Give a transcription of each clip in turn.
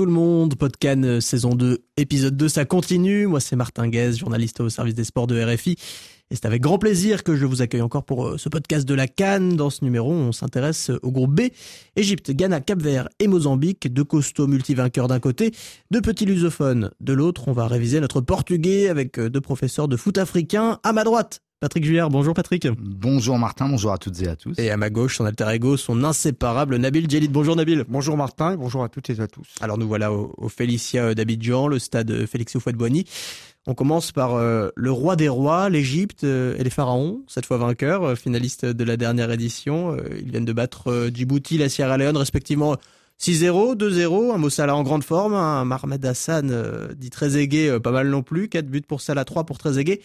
Tout le monde, Podcan euh, saison 2, épisode 2, ça continue. Moi c'est Martin Guez, journaliste au service des sports de RFI. Et c'est avec grand plaisir que je vous accueille encore pour euh, ce podcast de la Cannes. Dans ce numéro, on s'intéresse au groupe B. Égypte, Ghana, Cap-Vert et Mozambique. Deux costauds multivainqueurs d'un côté, deux petits lusophones de l'autre. On va réviser notre portugais avec euh, deux professeurs de foot africain. À ma droite, Patrick Juillard, bonjour Patrick. Bonjour Martin, bonjour à toutes et à tous. Et à ma gauche, son alter ego, son inséparable Nabil Djelit. Bonjour Nabil. Bonjour Martin et bonjour à toutes et à tous. Alors nous voilà au, au Félicia d'Abidjan, le stade Félix Houphouët-Boigny. On commence par euh, le roi des rois, l'Égypte euh, et les pharaons, cette fois vainqueurs, euh, finalistes de la dernière édition. ils viennent de battre Djibouti, la Sierra Leone, respectivement 6-0, 2-0, un Mossala en grande forme, un Marmed Hassan euh, dit très aigué, pas mal non plus, 4 buts pour Salah, 3 pour Trezeguet.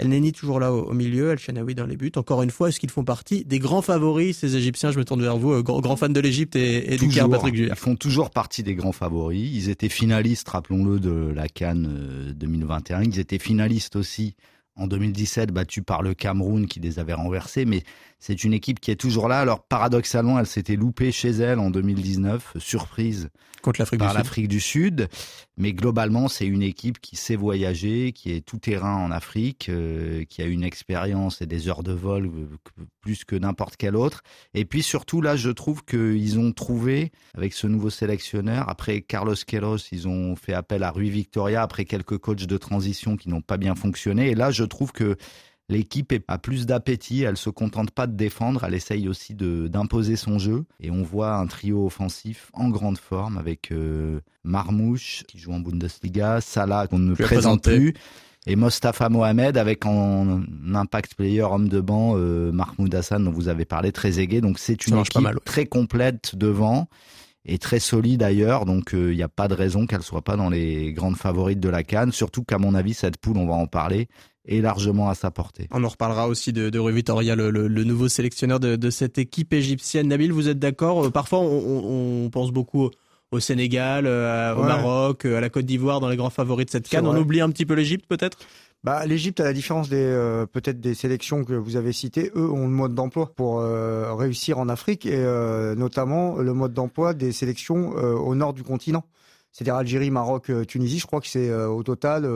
El Neni toujours là au, milieu, El Shanaoui dans les buts. Encore une fois, est-ce qu'ils font partie des grands favoris, ces Égyptiens? Je me tourne vers vous, euh, grand, fan de l'Égypte et, du Caire, Patrick Ils font toujours partie des grands favoris. Ils étaient finalistes, rappelons-le, de la Cannes 2021. Euh, Ils étaient finalistes aussi en 2017 battu par le Cameroun qui les avait renversés, mais c'est une équipe qui est toujours là. Alors paradoxalement, elle s'était loupée chez elle en 2019, surprise contre l'Afrique par l'Afrique du Sud. Mais globalement, c'est une équipe qui sait voyager, qui est tout terrain en Afrique, euh, qui a une expérience et des heures de vol euh, plus que n'importe quel autre. Et puis surtout, là, je trouve qu'ils ont trouvé, avec ce nouveau sélectionneur, après Carlos Queiroz, ils ont fait appel à Rui Victoria, après quelques coachs de transition qui n'ont pas bien fonctionné. Et là, je trouve que L'équipe a plus d'appétit, elle se contente pas de défendre, elle essaye aussi d'imposer son jeu. Et on voit un trio offensif en grande forme avec euh, Marmouche qui joue en Bundesliga, Salah qu'on ne présente plus, et Mostafa Mohamed avec en impact player homme de banc euh, Mahmoud Hassan dont vous avez parlé, très aigué. Donc c'est une équipe très complète devant et très solide ailleurs, donc il euh, n'y a pas de raison qu'elle soit pas dans les grandes favorites de la Cannes. Surtout qu'à mon avis, cette poule, on va en parler, est largement à sa portée. On en reparlera aussi de, de Rui Vitoria, le, le, nouveau sélectionneur de, de, cette équipe égyptienne. Nabil, vous êtes d'accord euh, Parfois, on, on, pense beaucoup au Sénégal, euh, au Maroc, à la Côte d'Ivoire dans les grands favoris de cette Cannes. On oublie un petit peu l'Égypte, peut-être? Bah, l'Égypte, à la différence des peut-être des sélections que vous avez citées, eux ont le mode d'emploi pour réussir en Afrique et notamment le mode d'emploi des sélections au nord du continent. C'est-à-dire Algérie, Maroc, Tunisie. Je crois que c'est au total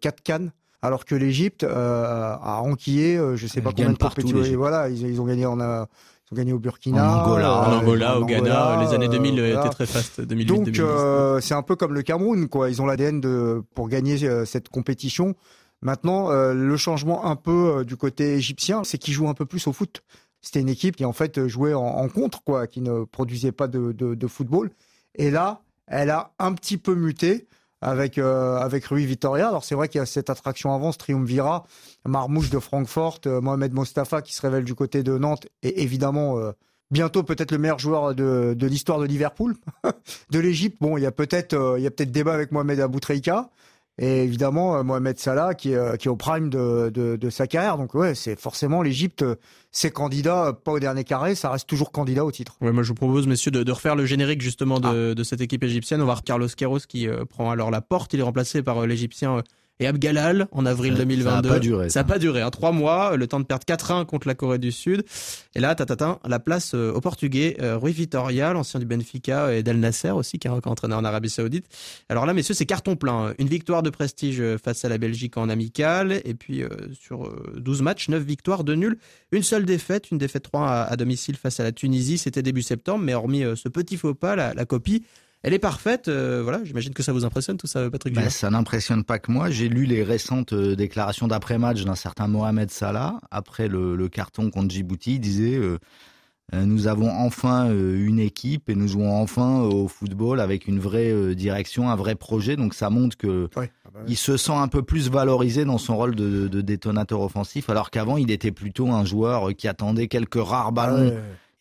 quatre cannes alors que l'Égypte euh, a enquillé, euh, je sais pas combien de partout. Voilà, ils, ont gagné en ils ont gagné au Burkina, en Angola, en Angola, au Ghana. les années 2000 étaient très fastes. 2008, Donc euh, c'est un peu comme le Cameroun, quoi. Ils ont l'ADN de pour gagner cette compétition. Maintenant, le changement un peu du côté égyptien, c'est qu'ils jouent un peu plus au foot. C'était une équipe qui en fait jouait en, contre, quoi, qui ne produisait pas de, de football. Et là, elle a un petit peu muté avec euh, avec Rui Vitoria. Alors c'est vrai qu'il y a cette attraction avance, Triumvira, Marmouche de Francfort, euh, Mohamed Mostafa qui se révèle du côté de Nantes et évidemment euh, bientôt peut-être le meilleur joueur de, de l'histoire de Liverpool, de l'Égypte. Bon, il y a peut-être il y a peut-être débat avec Mohamed Aboutreika. Et évidemment, euh, Mohamed Salah qui est, euh, qui est au prime de, de, de sa carrière. Donc ouais, c'est forcément l'Égypte, euh, c'est candidat, pas au dernier carré, ça reste toujours candidat au titre. Ouais, moi je vous propose, messieurs, de, de refaire le générique justement de, ah. de cette équipe égyptienne. On va voir Carlos Queiroz qui prend alors la porte. Il est remplacé par l'Égyptien et Abgalal en avril 2022. Ça n'a pas duré. Ça n'a pas duré. Hein. Trois mois, le temps de perdre 4-1 contre la Corée du Sud. Et là, tatatin, la place euh, au Portugais, euh, Rui Vitoria, l'ancien du Benfica et d'El Nasser aussi, qui a entraîné en Arabie Saoudite. Alors là, messieurs, c'est carton plein. Une victoire de prestige euh, face à la Belgique en amical. Et puis, sur 12 matchs, 9 victoires, 2 nuls. Une seule défaite, une défaite 3 à, domicile face à la Tunisie. C'était début septembre, mais hormis ce petit faux pas, la, la copie elle est parfaite. Euh, voilà, j'imagine que ça vous impressionne tout ça, Patrick. Bah, ça n'impressionne pas que moi. J'ai lu les récentes euh, déclarations d'après-match d'un certain Mohamed Salah après le, carton contre Djibouti. Il disait euh, nous avons enfin une équipe et nous jouons enfin au football avec une vraie direction, un vrai projet. Donc ça montre que ah bah il se sent un peu plus valorisé dans son rôle de, détonateur offensif, alors qu'avant il était plutôt un joueur qui attendait quelques rares ballons.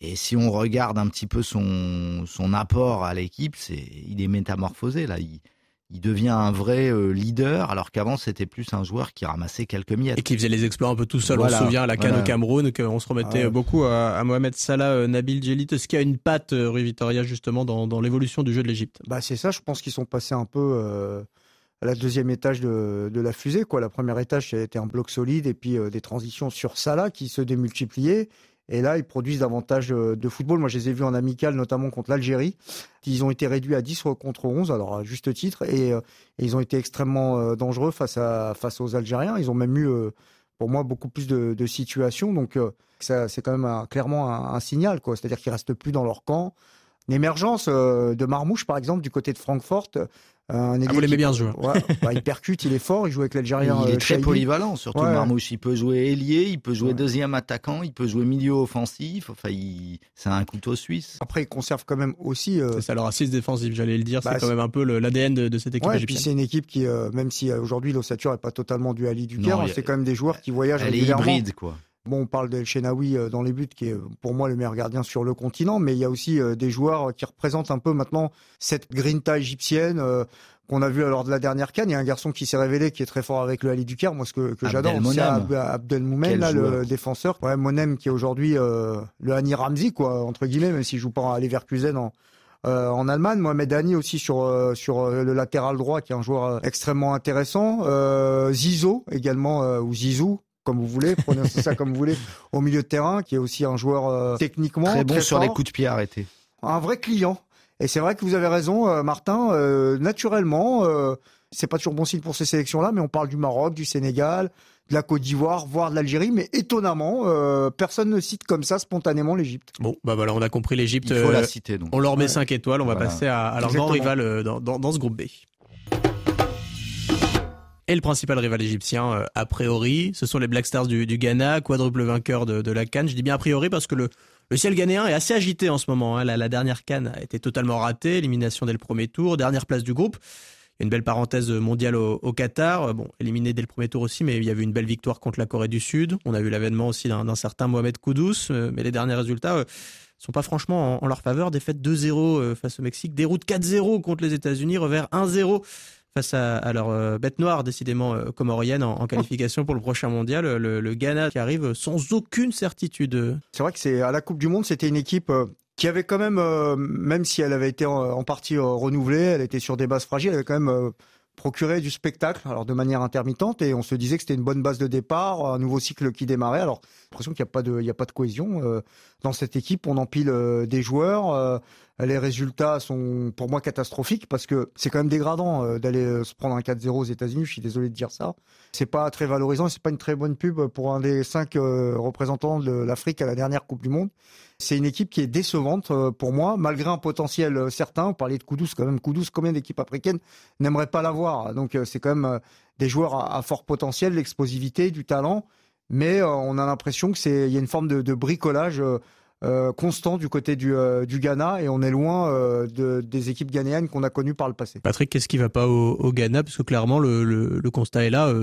Et si on regarde un petit peu son, son apport à l'équipe, c'est il est métamorphosé là. Il, il devient un vrai euh, leader, alors qu'avant c'était plus un joueur qui ramassait quelques miettes. Et qui faisait les exploits un peu tout seul. on se souvient à la canne au Cameroun, qu'on se remettait beaucoup à, Mohamed Salah, euh, Nabil Djelit. Est-ce qu'il y a une patte, euh, Rui Vitoria, justement, dans, dans l'évolution du jeu de l'Égypte? Bah, C'est ça, je pense qu'ils sont passés un peu à la deuxième étage de, de, la fusée. Quoi. La première étage, c'était un bloc solide et puis des transitions sur Salah qui se démultipliaient. Et là, ils produisent davantage de football. Moi, je les ai vus en amical, notamment contre l'Algérie. Ils ont été réduits à 10 contre 11, alors à juste titre, et, et ils ont été extrêmement dangereux face, aux Algériens. Ils ont même eu, pour moi, beaucoup plus de, de situations. Donc, c'est quand même clairement un, un, signal, quoi. C'est-à-dire qu'ils restent plus dans leur camp. L'émergence de Marmouche, par exemple, du côté de Francfort, un ah, vous l'aimez bien ce joueur. Ouais, bah, il percute, il est fort, il joue avec l'Algérien. Il est euh, très polyvalent, surtout Marmouche. Il peut jouer ailier, il peut jouer deuxième attaquant, il peut jouer milieu offensif. Enfin, il... c'est un couteau suisse. Après, il conserve quand même aussi. Euh... C'est ça, leur assise défensive, j'allais le dire. Bah, c'est quand même un peu l'ADN de, de, cette équipe. Ouais, et puis c'est une équipe qui, euh, même si euh, aujourd'hui l'ossature n'est pas totalement du Ali du Caire, c'est quand même des joueurs qui voyagent elle régulièrement. Elle est hybride, quoi. Bon, on parle d'El Shenaoui dans les buts, qui est pour moi le meilleur gardien sur le continent, mais il y a aussi des joueurs qui représentent un peu maintenant cette grinta égyptienne qu'on a vu lors de la dernière canne. Il y a un garçon qui s'est révélé qui est très fort avec le Ali du Caire. Moi, ce que, que j'adore, c'est Abdelmoumen, là, le défenseur. Ouais, Monem qui est aujourd'hui euh, le Hani Ramzi, quoi, entre guillemets, même s'il joue pas à Leverkusen en, euh, en Allemagne. Mohamed Hani aussi sur euh, sur le latéral droit, qui est un joueur extrêmement intéressant. Zizo également ou Zizou, comme vous voulez, prenez ça comme vous voulez, au milieu de terrain, qui est aussi un joueur techniquement très bon sur les coups de pied arrêtés. Un vrai client. Et c'est vrai que vous avez raison, euh, Martin. Euh, naturellement, euh, c'est pas toujours bon signe pour ces sélections-là, mais on parle du Maroc, du Sénégal, de la Côte d'Ivoire, voire de l'Algérie, mais étonnamment, personne ne cite comme ça spontanément l'Égypte. Bon, bah voilà, on a compris l'Égypte. Il faut la citer. Donc. On leur met 5 étoiles. On va passer à, à leur grand rival dans, dans, dans, ce groupe B. Et le principal rival égyptien, a priori, ce sont les Black Stars du, Ghana, quadruple vainqueur de, la Cannes. Je dis bien a priori parce que le, le ciel ghanéen est assez agité en ce moment. Hein. La, dernière canne a été totalement ratée, élimination dès le premier tour, dernière place du groupe. Il y a une belle parenthèse mondiale au, Qatar. Euh, bon, éliminé dès le premier tour aussi, mais il y avait une belle victoire contre la Corée du Sud. On a eu l'avènement aussi d'un certain Mohamed Koudous, euh, mais les derniers résultats euh, sont pas franchement en, leur faveur. Défaite 2-0 face au Mexique, déroute 4-0 contre les États-Unis, revers 1-0 face à, leur euh, bête noire, décidément euh, comorienne, en, qualification pour le prochain mondial. Le, Ghana qui arrive sans aucune certitude. C'est vrai que c'est à la Coupe du Monde, c'était une équipe euh, qui avait quand même, même si elle avait été en, partie renouvelée, elle était sur des bases fragiles, elle avait quand même procuré du spectacle, alors de manière intermittente, et on se disait que c'était une bonne base de départ, un nouveau cycle qui démarrait. Alors, l'impression qu'il n'y a a pas de cohésion dans cette équipe. On empile des joueurs les résultats sont pour moi catastrophiques parce que c'est quand même dégradant euh, d'aller euh, se prendre un 4-0 aux États-Unis. Je suis désolé de dire ça. C'est pas très valorisant. C'est pas une très bonne pub pour un des cinq euh, représentants de l'Afrique à la dernière Coupe du Monde. C'est une équipe qui est décevante pour moi, malgré un potentiel certain. On parlait de Koudous, quand même. Koudous, combien d'équipes africaines n'aimeraient pas l'avoir? Donc c'est quand même des joueurs à, fort potentiel, l'explosivité, du talent. Mais on a l'impression que c'est, il y a une forme de, bricolage constant du côté du, euh, du Ghana et on est loin euh, de, des équipes ghanéennes qu'on a connues par le passé. Patrick, qu'est-ce qui va pas au, au, Ghana? Parce que clairement, le, le, le constat est là,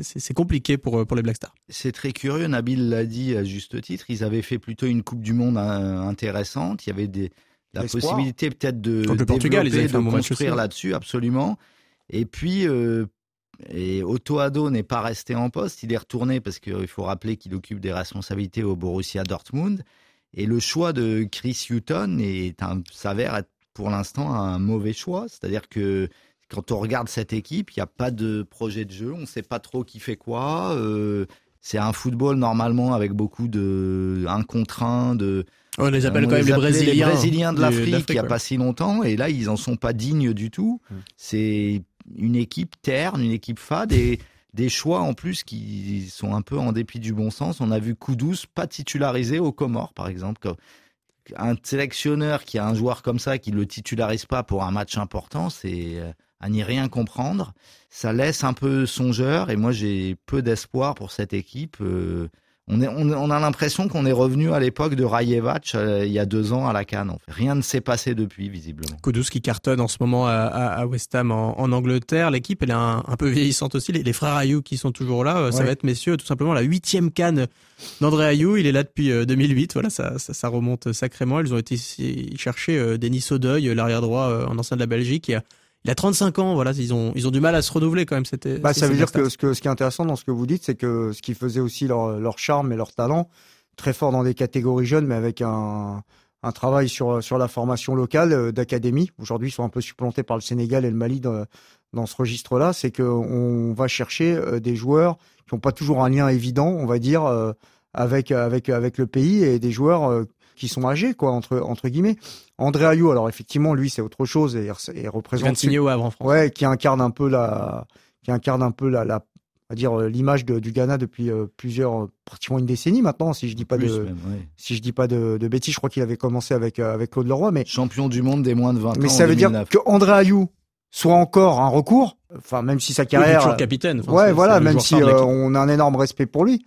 c'est compliqué pour, pour les Black Stars. C'est très curieux, Nabil l'a dit à juste titre, ils avaient fait plutôt une Coupe du Monde intéressante, il y avait des, la possibilité peut-être de, le Portugal, ils de construire là-dessus, absolument. Et puis, et Otto Addo n'est pas resté en poste, il est retourné parce qu'il faut rappeler qu'il occupe des responsabilités au Borussia Dortmund. Et le choix de Chris Hutton s'avère être pour l'instant un mauvais choix. C'est-à-dire que quand on regarde cette équipe, il n'y a pas de projet de jeu, on ne sait pas trop qui fait quoi. Euh, c'est un football normalement avec beaucoup de un contre un, de. On les appelle quand même les Brésiliens. Les Brésiliens de l'Afrique il n'y a pas si longtemps, et là ils en sont pas dignes du tout. Mm. C'est une équipe terne, une équipe fade, et des choix en plus qui sont un peu en dépit du bon sens. On a vu Koudous pas titularisé au Comores, par exemple. Un sélectionneur qui a un joueur comme ça, qui le titularise pas pour un match important, c'est euh, à n'y rien comprendre. Ça laisse un peu songeur et moi j'ai peu d'espoir pour cette équipe. Euh, on, est, on, a l'impression qu'on est revenu à l'époque de Rajevac euh, il y a deux ans à la Cannes. Rien ne s'est passé depuis, visiblement. Kudus qui cartonne en ce moment à, à West Ham en, Angleterre. L'équipe, elle est un, peu vieillissante aussi. Les, frères Ayou qui sont toujours là, euh, ça va être, messieurs, tout simplement la huitième Cannes d'André Ayou. Il est là depuis 2008. Euh, voilà, ça, ça, remonte sacrément. Ils ont été chercher Denis Audeuil, l'arrière droit en ancien de la Belgique, qui a il a 35 ans, voilà, ils ont ils ont du mal à se renouveler quand même. C'était. Bah, ça veut dire que ce que ce qui est intéressant dans ce que vous dites, c'est que ce qui faisait aussi leur leur charme et leur talent, très fort dans des catégories jeunes, mais avec un un travail sur sur la formation locale euh, d'académie. Aujourd'hui, ils sont un peu supplantés par le Sénégal et le Mali dans, dans ce registre-là. C'est que on va chercher euh, des joueurs qui n'ont pas toujours un lien évident, on va dire, euh, avec avec avec le pays et des joueurs qui sont âgés, quoi, entre entre guillemets. André Ayou, alors effectivement, lui, c'est autre chose et, et représente. signé au Havre en France. Ouais, qui incarne un peu la, qui incarne un peu la, va dire l'image du Ghana depuis plusieurs pratiquement une décennie maintenant si je dis pas de si je dis pas de, de bêtises je crois qu'il avait commencé avec avec Claude Leroy mais champion du monde des moins de 20 ans mais ça veut dire que André Ayou soit encore un recours enfin même si sa carrière oui, toujours capitaine ouais voilà même si on a un énorme respect pour lui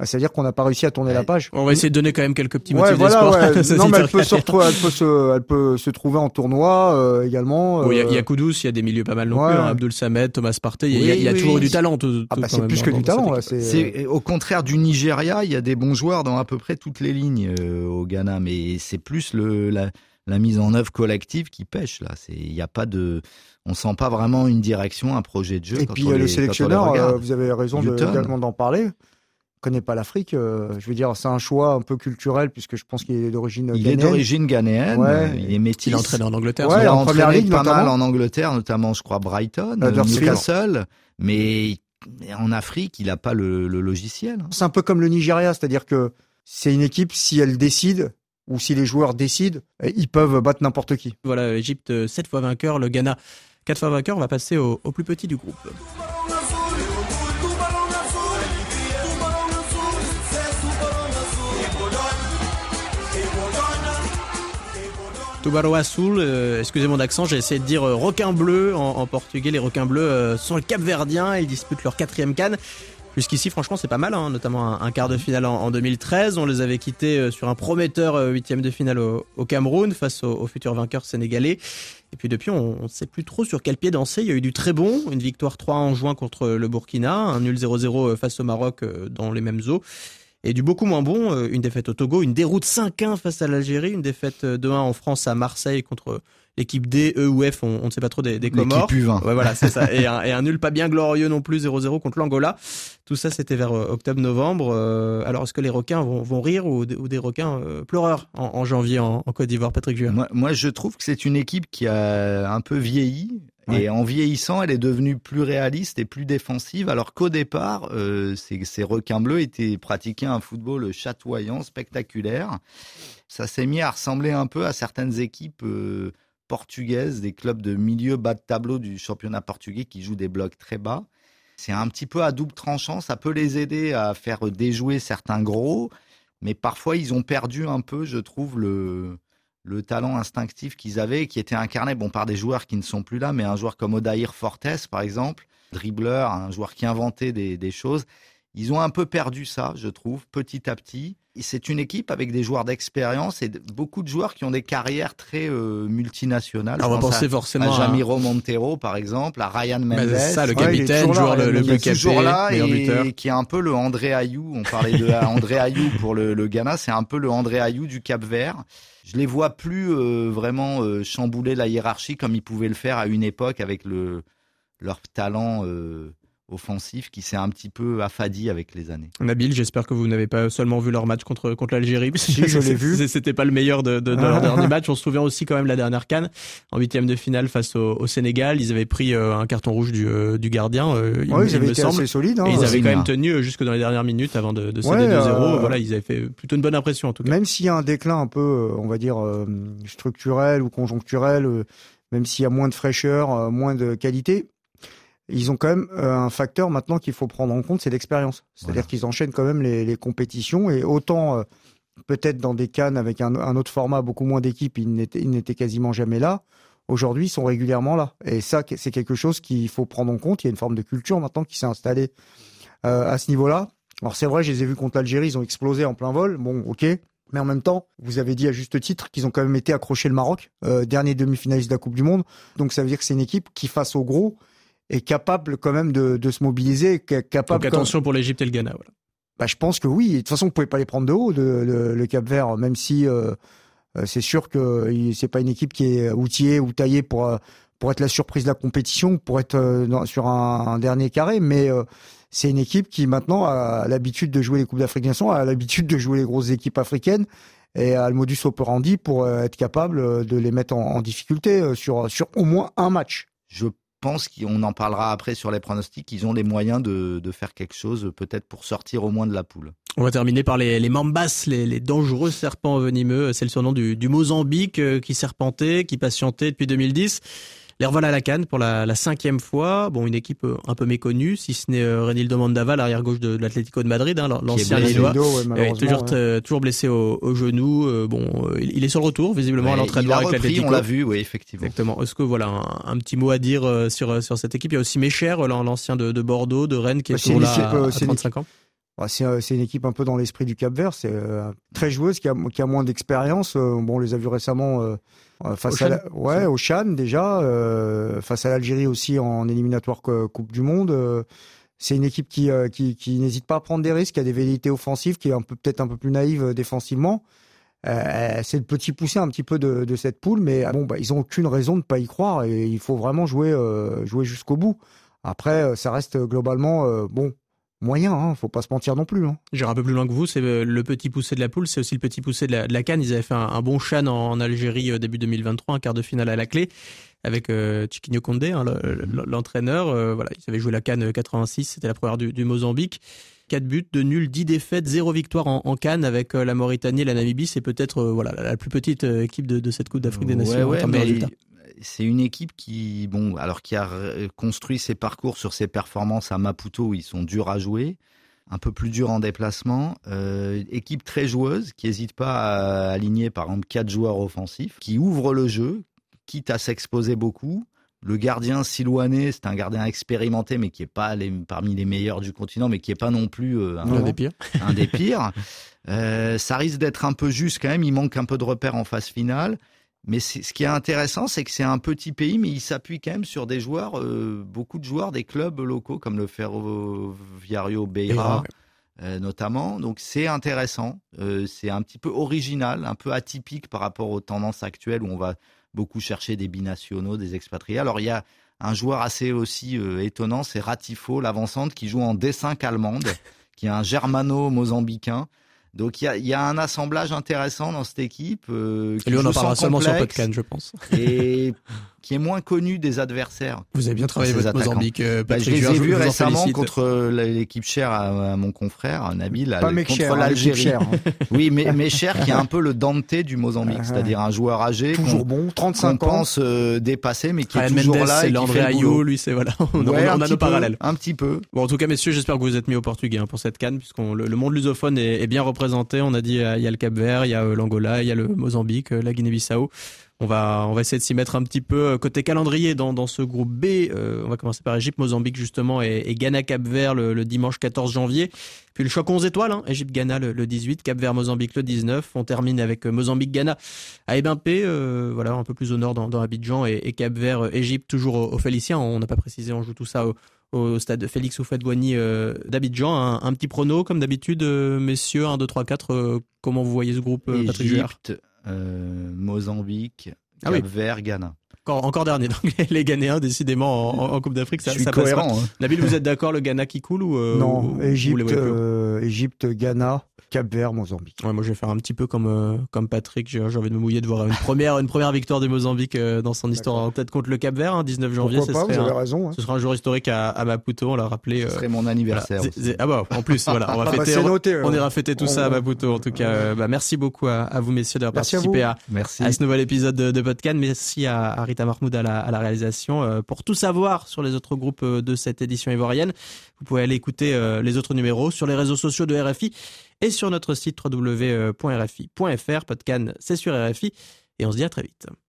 ah, c'est-à-dire qu'on n'a pas réussi à tourner la page. On va essayer de donner quand même quelques petits motifs ouais, voilà, ouais. non, mais elle peut, se retrouver, elle, peut se, elle peut se trouver en tournoi euh, également. Il y, a, y a Koudous, il y a des milieux pas mal non plus. Hein, Abdul Samed, Thomas Partey, il y a, y a toujours du talent. Tout, ah bah c'est plus que du talent. Là, c'est au contraire du Nigeria, il y a des bons joueurs dans à peu près toutes les lignes euh, au Ghana, mais c'est plus le la, la, mise en œuvre collective qui pêche là. C'est il n'y a pas de on sent pas vraiment une direction, un projet de jeu. Et puis le sélectionneur, euh, vous avez raison également d'en parler connaît pas l'Afrique. Euh, je veux dire, c'est un choix un peu culturel puisque je pense qu'il est d'origine ghanéenne. Il est d'origine ghanéenne. Ouais. Il est métis. Il entraîné en Angleterre. Ouais, il a en première ligue pas mal en Angleterre, notamment, je crois, Brighton, euh, Newcastle. Mais en Afrique, il n'a pas le, le logiciel. C'est un peu comme le Nigeria, c'est-à-dire que c'est une équipe, si elle décide, ou si les joueurs décident, ils peuvent battre n'importe qui. Voilà, Égypte, 7 fois vainqueur, le Ghana, 4 fois vainqueur, va passer au, au plus petit du groupe. Tubarão Azul, euh, excusez mon accent, j'ai essayé de dire euh, requin bleu en, portugais. Les requins bleus euh, sont le Cap-Verdien, ils disputent leur quatrième canne. Jusqu'ici, franchement, c'est pas mal, hein, notamment un, quart de finale en, 2013. On les avait quittés sur un prometteur huitième de finale au, Cameroun face au, futur vainqueur sénégalais. Et puis depuis, on ne sait plus trop sur quel pied danser. Il y a eu du très bon, une victoire 3 en juin contre le Burkina, un nul 0-0 face au Maroc dans les mêmes eaux. Et du beaucoup moins bon, euh, une défaite au Togo, une déroute 5-1 face à l'Algérie, une défaite 2-1 en France à Marseille contre l'équipe D, E ou F, on, ne sait pas trop des, des Comores. L'équipe Ouais, voilà, c'est ça. Et un, et un, nul pas bien glorieux non plus, 0-0 contre l'Angola. Tout ça, c'était vers euh, octobre-novembre. Euh, alors, est-ce que les requins vont, vont rire ou, ou, des requins pleureurs en, janvier en, Côte d'Ivoire, Patrick Juin? Moi, moi, je trouve que c'est une équipe qui a un peu vieilli. Et en vieillissant, elle est devenue plus réaliste et plus défensive, alors qu'au départ, euh, ces, requins bleus étaient pratiqués un football chatoyant, spectaculaire. Ça s'est mis à ressembler un peu à certaines équipes euh, portugaises, des clubs de milieu bas de tableau du championnat portugais qui jouent des blocs très bas. C'est un petit peu à double tranchant, ça peut les aider à faire déjouer certains gros, mais parfois ils ont perdu un peu, je trouve, le, le talent instinctif qu'ils avaient, qui était incarné bon par des joueurs qui ne sont plus là, mais un joueur comme Odair Fortes, par exemple, dribbleur, un joueur qui inventait des, des choses. Ils ont un peu perdu ça, je trouve, petit à petit. C'est une équipe avec des joueurs d'expérience et beaucoup de joueurs qui ont des carrières très euh, multinationales. on va penser forcément à Jamiro Montero, par exemple, à Ryan Mendes. C'est ça, le capitaine, joueur le, plus capé, toujours là et, qui est un peu le André Ayou. On parlait de André Ayou pour le, le Ghana, c'est un peu le André Ayou du Cap Vert je les vois plus euh, vraiment euh, chambouler la hiérarchie comme ils pouvaient le faire à une époque avec le leur talent euh, offensif qui s'est un petit peu affadi avec les années. Nabil, j'espère que vous n'avez pas seulement vu leur match contre contre l'Algérie. Si, je l'ai vu. C'était pas le meilleur de, de, de leur dernier match. On se souvient aussi quand même la dernière canne en huitième de finale face au, au Sénégal. Ils avaient pris euh, un carton rouge du, euh, du gardien. Euh, ouais, ils avaient été assez solides. Hein, et ils avaient quand même tenu jusque dans les dernières minutes avant de, de céder 2-0. Voilà, ils avaient fait plutôt une bonne impression en tout cas. Même s'il y a un déclin un peu, on va dire structurel ou conjoncturel, même s'il y a moins de fraîcheur, moins de qualité, ils ont quand même euh, un facteur maintenant qu'il faut prendre en compte, c'est l'expérience. C'est-à-dire qu'ils enchaînent quand même les, les compétitions et autant euh, peut-être dans des cannes avec un, un autre format, beaucoup moins d'équipes, ils n'étaient quasiment jamais là. Aujourd'hui, ils sont régulièrement là. Et ça, c'est quelque chose qu'il faut prendre en compte. Il y a une forme de culture maintenant qui s'est installée euh, à ce niveau-là. Alors c'est vrai, je les ai vus contre l'Algérie, ils ont explosé en plein vol. Bon, ok. Mais en même temps, vous avez dit à juste titre qu'ils ont quand même été accrochés le Maroc, euh, dernier demi-finaliste de la Coupe du Monde. Donc ça veut dire que c'est une équipe qui, face au gros, est capable quand même de, de se mobiliser. Capable Donc attention pour l'Égypte et le Ghana. Voilà. Bah, je pense que oui. De toute façon, vous pouvez pas les prendre de haut, de, le Cap Vert, même si euh, euh, c'est sûr que c'est pas une équipe qui est outillée ou taillée pour euh, pour être la surprise de la compétition, pour être sur un, dernier carré, mais c'est une équipe qui maintenant a l'habitude de jouer les coupes d'Afrique Nations, a l'habitude de jouer les grosses équipes africaines et a le modus operandi pour être capable de les mettre en, en difficulté sur sur au moins un match. Je pense qu'on en parlera après sur les pronostics, qu'ils ont les moyens de, de faire quelque chose, peut-être pour sortir au moins de la poule. On va terminer par les, les mambas, les, les dangereux serpents venimeux. C'est le surnom du, du Mozambique euh, qui serpentait, qui patientait depuis 2010. Les revoilà à la Cannes pour la, la, cinquième fois. Bon, une équipe euh, un peu méconnue, si ce n'est euh, Renildo Mandava, l'arrière gauche de, de l'Atlético de Madrid, hein, l'ancien Lillois, ouais, toujours ouais. toujours blessé au, au genou. Euh, bon, il, il, est sur le retour visiblement ouais, à l'entraînement avec l'Atlético. On l'a vu, oui, effectivement. Exactement. Est-ce que voilà un, un, petit mot à dire sur sur cette équipe? Il y a aussi Mécher, l'ancien de, de, Bordeaux, de Rennes, qui est, toujours là à, à 35 ans. C'est une équipe un peu dans l'esprit du Cap Vert. C'est euh, très joueuse qui a, qui a moins d'expérience. Euh, bon, on les a vus récemment euh, face au à la, ouais, au Chan déjà, euh, face à l'Algérie aussi en éliminatoire Coupe du Monde. Euh, c'est une équipe qui, euh, qui, qui n'hésite pas à prendre des risques, qui a des velléités offensives, qui est un peu peut-être un peu plus naïve défensivement. c'est le petit poussé un petit peu de, de cette poule, mais bon, bah, ils ont aucune raison de ne pas y croire et il faut vraiment jouer, jouer jusqu'au bout. Après, ça reste globalement bon moyen, hein, faut pas se mentir non plus. Hein. J'irai un peu plus loin que vous, c'est le petit poussé de la poule, c'est aussi le petit poussé de la, de la Cannes. Ils avaient fait un, un bon chan en, en, Algérie euh, début 2023, un quart de finale à la clé, avec euh, Chiquinho Condé, hein, l'entraîneur. Euh, voilà, ils avaient joué la Cannes 86, c'était la première du, du Mozambique. 4 buts, de nuls, 10 défaites, 0 victoire en, en Cannes avec euh, la Mauritanie et la Namibie. C'est peut-être euh, voilà la plus petite équipe de, de cette Coupe d'Afrique des Nations ouais, en termes mais... c'est une équipe qui, bon, alors qui a construit ses parcours sur ses performances à Maputo où ils sont durs à jouer, un peu plus dur en déplacement. Euh, équipe très joueuse qui n'hésite pas à aligner par exemple quatre joueurs offensifs, qui ouvre le jeu, quitte à s'exposer beaucoup. Le gardien Silouané, c'est un gardien expérimenté, mais qui est pas les, parmi les meilleurs du continent, mais qui est pas non plus euh, un, des pires. Un des pires. euh, ça risque d'être un peu juste quand même. Il manque un peu de repères en phase finale. Mais ce qui est intéressant, c'est que c'est un petit pays, mais il s'appuie quand même sur des joueurs, euh, beaucoup de joueurs des clubs locaux, comme le Ferroviario Beira, euh, notamment. Donc c'est intéressant, euh, c'est un petit peu original, un peu atypique par rapport aux tendances actuelles où on va beaucoup chercher des binationaux, des expatriés. Alors il y a un joueur assez aussi étonnant, c'est Ratifo, l'avancante, qui joue en D5 allemande, qui est un germano-mozambicain. Donc il y a, y a, un assemblage intéressant dans cette équipe. Euh, qui et lui, on en parlera seulement sur Podcast, je pense. Et qui est moins connu des adversaires. Vous avez bien travaillé votre attaquants. Mozambique, euh, bah, Je les ai vus récemment contre l'équipe chère à, à, mon confrère Nabil, Pas contre l'Algérie. Hein. oui, mais, mais cher qui est un peu le Dante du Mozambique, c'est-à-dire un joueur âgé, toujours bon, 35 ans, pense euh, dépassé, mais qui est toujours Mendes, là. C'est Landré Ayo, lui, c'est voilà. On, ouais, on, on a nos peu, parallèles. Un petit peu. Bon, en tout cas, messieurs, j'espère que vous êtes mis au portugais hein, pour cette canne, puisqu'on le, le, monde lusophone est, est, bien représenté. On a dit, il y a le Cap-Vert, il y a l'Angola, il y a le Mozambique, la Guinée-Bissau. On va, on va essayer de s'y mettre un petit peu côté calendrier dans, ce groupe B. Euh, on va commencer par Égypte, Mozambique justement et, Ghana Cap Vert le, dimanche 14 janvier. Puis le choc 11 étoiles, hein, Égypte Ghana le, le, 18, Cap Vert Mozambique le 19. On termine avec Mozambique Ghana à Ebimpé, euh, voilà un peu plus au nord dans, Abidjan et, Cap Vert Égypte toujours au, au Félicien. On n'a pas précisé, on joue tout ça au, stade Félix Houphouët-Boigny euh, d'Abidjan. Un, un, petit prono comme d'habitude, euh, messieurs, 1, 2, 3, 4. comment vous voyez ce groupe, Patrick Mozambique, Cap ah oui. Vert, Ghana. Encore, encore dernier, donc les, les Ghanéens, décidément, en, en Coupe d'Afrique, ça, Je suis ça cohérent, passe pas. hein. Nabil, vous êtes d'accord, le Ghana qui coule ou euh, Non, ou, Égypte, euh, Égypte, Ghana, Cap Vert, Mozambique. Ouais, moi je vais faire un petit peu comme euh, comme Patrick. J'ai envie de me mouiller de voir une première une première victoire de Mozambique euh, dans son histoire, peut-être contre le Cap Vert, hein, 19 janvier. Pourquoi ce pas, serait vous un, avez raison. Hein. Ce sera un jour historique à, à Maputo. On l'a rappelé. Ce serait mon anniversaire. Voilà. Ah bah en plus voilà, on va ah fêter. Bah noté, on, on ira fêter tout on... ça à Maputo. En tout cas, bah, merci beaucoup à, à vous messieurs d'avoir participé à, ce nouvel épisode de, de podcast. Merci à, à Rita Mahmoud à la, à la réalisation. Euh, pour tout savoir sur les autres groupes euh, de cette édition ivoirienne, vous pouvez aller écouter euh, les autres numéros sur les réseaux sociaux de RFI et sur notre site www.rfi.fr. Podcan, c'est sur RFI. Et on se dit à très vite.